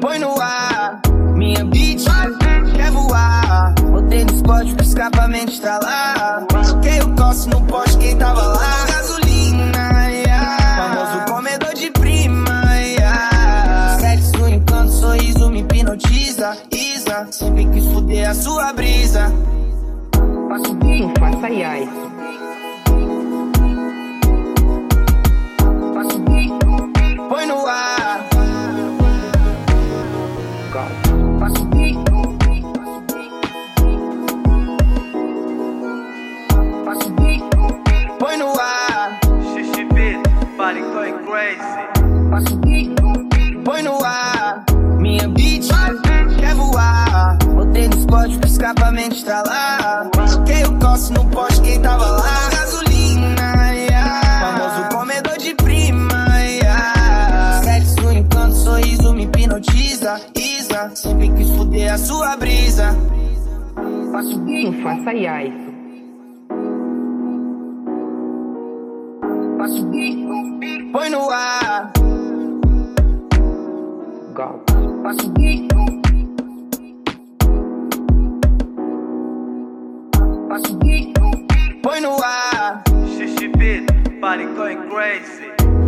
Põe no ar, minha beat quer voar. Botei no spot pro escapamento estralar. Joguei o coço no poste, quem tava lá? Gasolina, yeah. famoso comedor de prima. Yeah. Sexo, encanto, sorriso me hipnotiza. Isa, sempre quis fuder a sua brisa. Não faça iai. Põe no ar. XXB, body going crazy. Põe no ar. Minha beat quer voar. Botei no spot pro escapamento estralar. Joguei o coço no poste, quem tava lá? Gasolina, yeah. famoso comedor de prima. Yeah. Sexo, encanto, sorriso me hipnotiza. Isa, sempre quis fuder a sua brisa. Não faça iai. Põe no ar. Golpe. Põe no ar. XXB, body going crazy.